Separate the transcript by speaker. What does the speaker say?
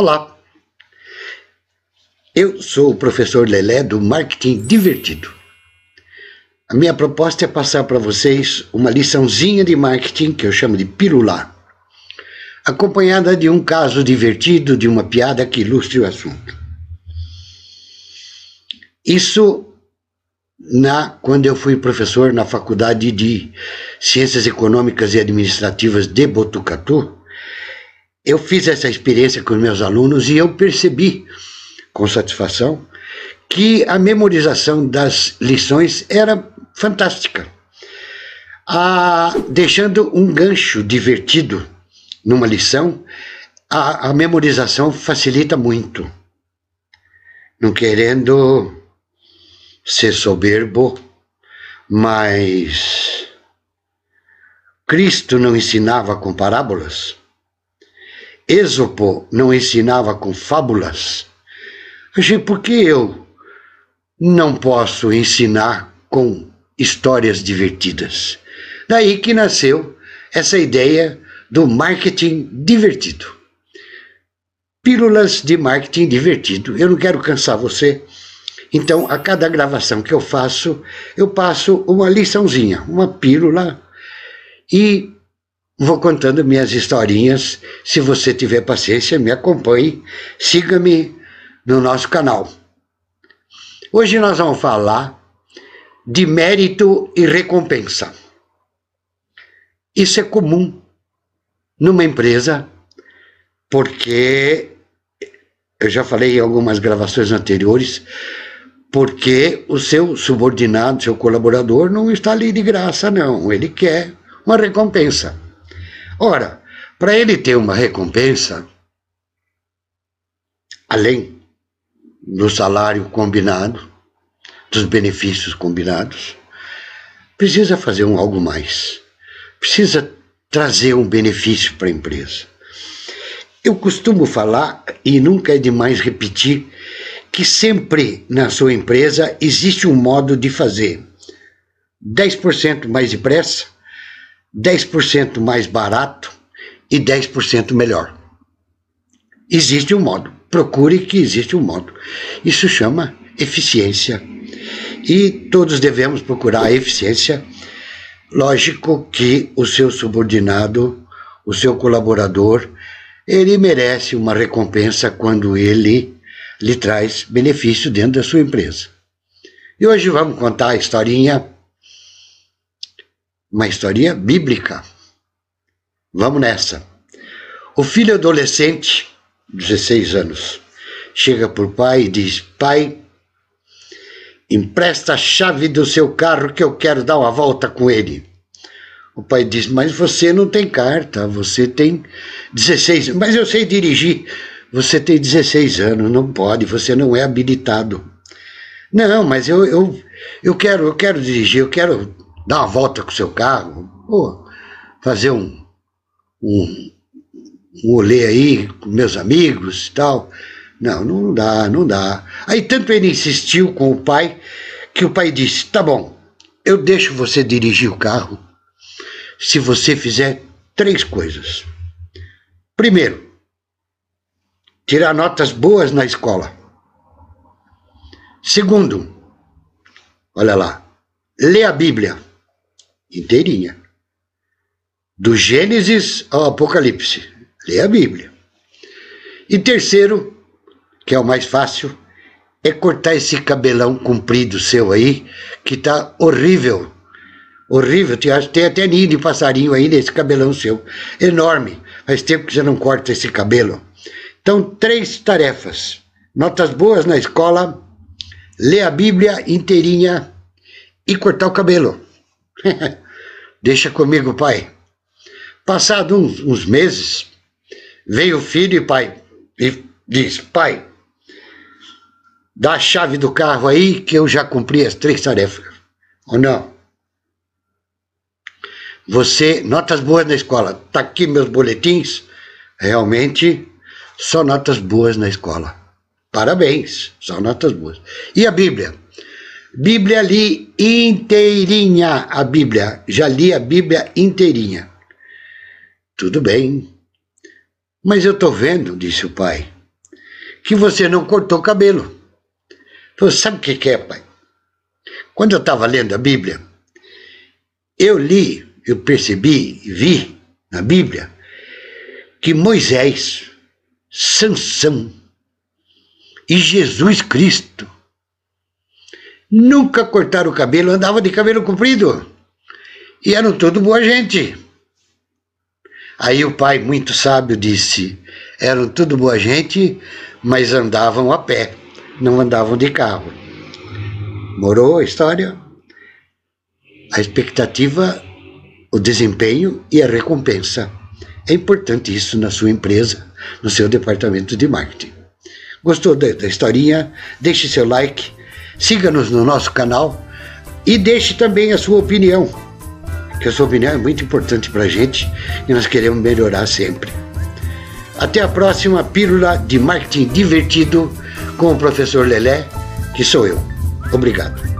Speaker 1: Olá, eu sou o professor Lelé do Marketing Divertido. A minha proposta é passar para vocês uma liçãozinha de marketing que eu chamo de pílula, acompanhada de um caso divertido, de uma piada que ilustre o assunto. Isso na quando eu fui professor na Faculdade de Ciências Econômicas e Administrativas de Botucatu, eu fiz essa experiência com meus alunos e eu percebi com satisfação que a memorização das lições era fantástica. Ah, deixando um gancho divertido numa lição, a, a memorização facilita muito. Não querendo ser soberbo, mas Cristo não ensinava com parábolas? Êxopo não ensinava com fábulas? Achei, por que eu não posso ensinar com histórias divertidas? Daí que nasceu essa ideia do marketing divertido. Pílulas de marketing divertido. Eu não quero cansar você. Então, a cada gravação que eu faço, eu passo uma liçãozinha, uma pílula e vou contando minhas historinhas. Se você tiver paciência, me acompanhe, siga-me no nosso canal. Hoje nós vamos falar de mérito e recompensa. Isso é comum numa empresa, porque eu já falei em algumas gravações anteriores, porque o seu subordinado, seu colaborador, não está ali de graça, não. Ele quer uma recompensa. Ora, para ele ter uma recompensa, além do salário combinado, dos benefícios combinados, precisa fazer um algo mais. Precisa trazer um benefício para a empresa. Eu costumo falar, e nunca é demais repetir, que sempre na sua empresa existe um modo de fazer 10% mais depressa, 10% mais barato e 10% melhor. Existe um modo. Procure que existe um modo. Isso chama eficiência. E todos devemos procurar a eficiência. Lógico que o seu subordinado, o seu colaborador, ele merece uma recompensa quando ele lhe traz benefício dentro da sua empresa. E hoje vamos contar a historinha, uma historinha bíblica. Vamos nessa. O filho adolescente, 16 anos, chega para o pai e diz: Pai, empresta a chave do seu carro que eu quero dar uma volta com ele. O pai diz: Mas você não tem carta, você tem 16 Mas eu sei dirigir. Você tem 16 anos, não pode, você não é habilitado. Não, mas eu, eu, eu, quero, eu quero dirigir, eu quero dar uma volta com o seu carro, fazer um, um, um olê aí com meus amigos e tal. Não, não dá, não dá. Aí tanto ele insistiu com o pai, que o pai disse, tá bom, eu deixo você dirigir o carro se você fizer três coisas. Primeiro, tirar notas boas na escola. Segundo, olha lá, lê a Bíblia inteirinha. Do Gênesis ao Apocalipse. Lê a Bíblia. E terceiro, que é o mais fácil, é cortar esse cabelão comprido seu aí, que tá horrível. Horrível, tem até ninho de passarinho aí nesse cabelão seu. Enorme. Faz tempo que você não corta esse cabelo. Então, três tarefas: notas boas na escola, ler a Bíblia inteirinha e cortar o cabelo. Deixa comigo, pai. Passado uns, uns, meses, veio o filho e pai e diz: Pai, dá a chave do carro aí que eu já cumpri as três tarefas. Ou não? Você, notas boas na escola, tá aqui meus boletins. Realmente só notas boas na escola. Parabéns, só notas boas. E a Bíblia? Bíblia li inteirinha a Bíblia. Já li a Bíblia inteirinha. Tudo bem. Mas eu estou vendo, disse o pai, que você não cortou o cabelo. Falou, sabe o que é, pai? Quando eu estava lendo a Bíblia, eu li, eu percebi, vi na Bíblia, que Moisés, Sansão e Jesus Cristo nunca cortaram o cabelo, andavam de cabelo comprido. E eram tudo boa gente. Aí o pai, muito sábio, disse: eram tudo boa gente, mas andavam a pé, não andavam de carro. Morou a história? A expectativa, o desempenho e a recompensa. É importante isso na sua empresa, no seu departamento de marketing. Gostou da, da historinha? Deixe seu like, siga-nos no nosso canal e deixe também a sua opinião, que a sua opinião é muito importante para a gente e nós queremos melhorar sempre. Até a próxima Pílula de Marketing Divertido com o professor Lelé, que sou eu. Obrigado.